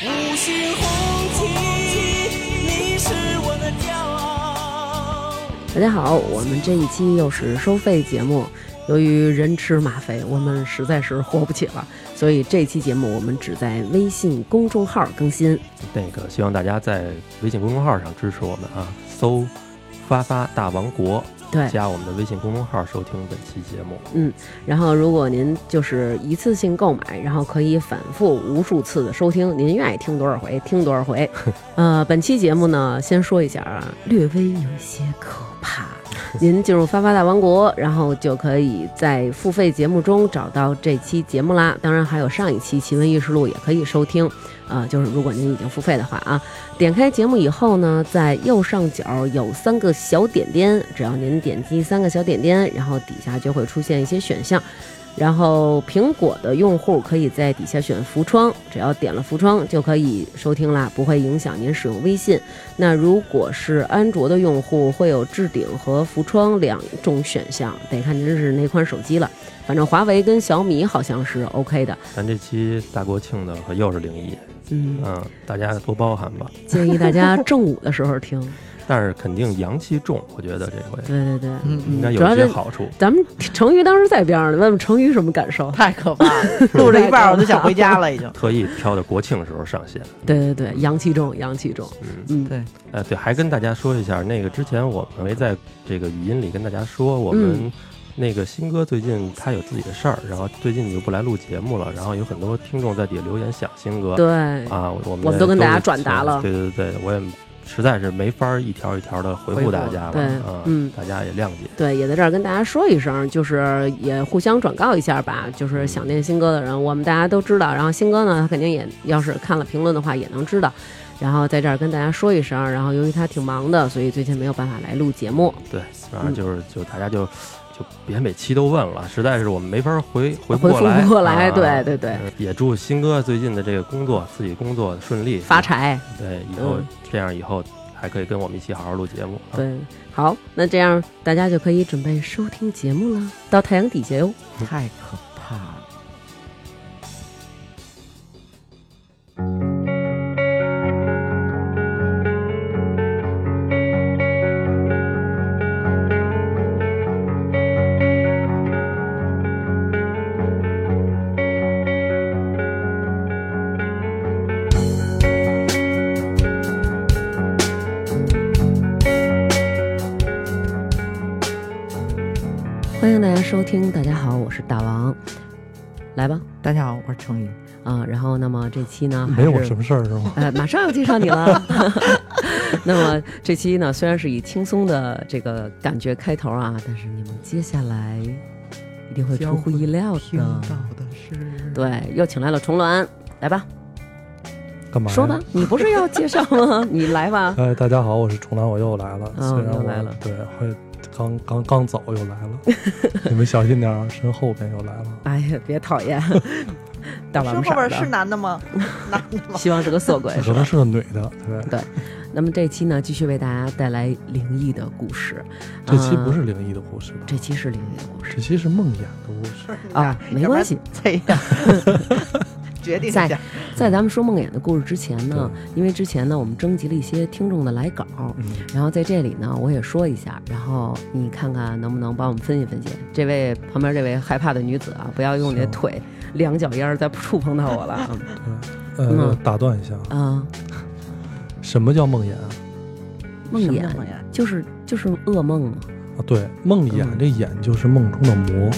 五星红旗，你是我的骄傲。大家好，我们这一期又是收费节目。由于人吃马肥，我们实在是活不起了，所以这期节目我们只在微信公众号更新。那个希望大家在微信公众号上支持我们啊，搜“发发大王国”，对，加我们的微信公众号收听本期节目。嗯，然后如果您就是一次性购买，然后可以反复无数次的收听，您愿意听多少回听多少回。呃，本期节目呢，先说一下啊，略微有一些可怕。您进入发发大王国，然后就可以在付费节目中找到这期节目啦。当然还有上一期《奇闻异事录》也可以收听。啊，就是如果您已经付费的话啊，点开节目以后呢，在右上角有三个小点点，只要您点击三个小点点，然后底下就会出现一些选项。然后苹果的用户可以在底下选浮窗，只要点了浮窗就可以收听啦，不会影响您使用微信。那如果是安卓的用户，会有置顶和浮窗两种选项，得看您是哪款手机了。反正华为跟小米好像是 OK 的。咱这期大国庆的可又是零一，嗯嗯，大家多包涵吧。建议大家正午的时候听。但是肯定阳气重，我觉得这回对对对，嗯应该有一些好处。咱们成瑜当时在边上，问问成瑜什么感受？太可怕了，录了一半我就想回家了，已经。特意挑的国庆时候上线。对对对，阳气重，阳气重。嗯嗯，对，呃对，还跟大家说一下，那个之前我们会在这个语音里跟大家说，我们那个新哥最近他有自己的事儿，然后最近你就不来录节目了，然后有很多听众在底下留言想新哥。对啊，我们我们都跟大家转达了对对对，我也实在是没法一条一条的回复大家了，对啊嗯大家也谅解。对，也在这儿跟大家说一声，就是也互相转告一下吧。就是想念新哥的人，我们大家都知道。然后新哥呢，他肯定也要是看了评论的话，也能知道。然后在这儿跟大家说一声，然后由于他挺忙的，所以最近没有办法来录节目。对，然后嗯就是就大家就就别每期都问了，实在是我们没法回回复过来。不过来啊对对对嗯也祝新哥最近的这个工作，自己工作顺利，发。财，对，以后嗯这样以后还可以跟我们一起好好录节目。啊，对，好，那这样大家就可以准备收听节目了，到太阳底下哟。太可怕了。欢迎大家收听，大家好，我是大王，来吧大家好，我是程宇。啊，然后那么这期呢，还没有我什么事儿是吗？呃，马上要介绍你了。那么这期呢，虽然是以轻松的这个感觉开头啊，但是你们接下来一定会出乎意料听到的。是，对，又请来了重峦，来吧，干嘛？说吧。，你不是要介绍吗？你来吧。哎，大家好，我是重峦，我又来了。嗯虽然我又来了对，会刚刚刚走又来了，你们小心点儿，身后边又来了。哎呀，别讨厌，大是王色儿后边是，男的吗？男的吗？希望是个色鬼可能？是个女的，对。那么这期呢，继续为大家带来灵异的故事。这期不呃是灵异的故事吧？这期是灵异的故事这期是梦魇的故事。啊，没关系。这样，决定一下。在咱们说梦魇的故事之前呢，因为之前呢，我们征集了一些听众的来稿，嗯，然后在这里呢，我也说一下，然后你看看能不能帮我们分析分析。这位旁边这位害怕的女子啊，不要用你的腿两脚丫再触碰到我了啊 呃嗯，打断一下，啊！什么叫梦魇啊？梦魇就是就是噩梦嘛，啊，对，梦魇嗯这魇就是梦中的魔。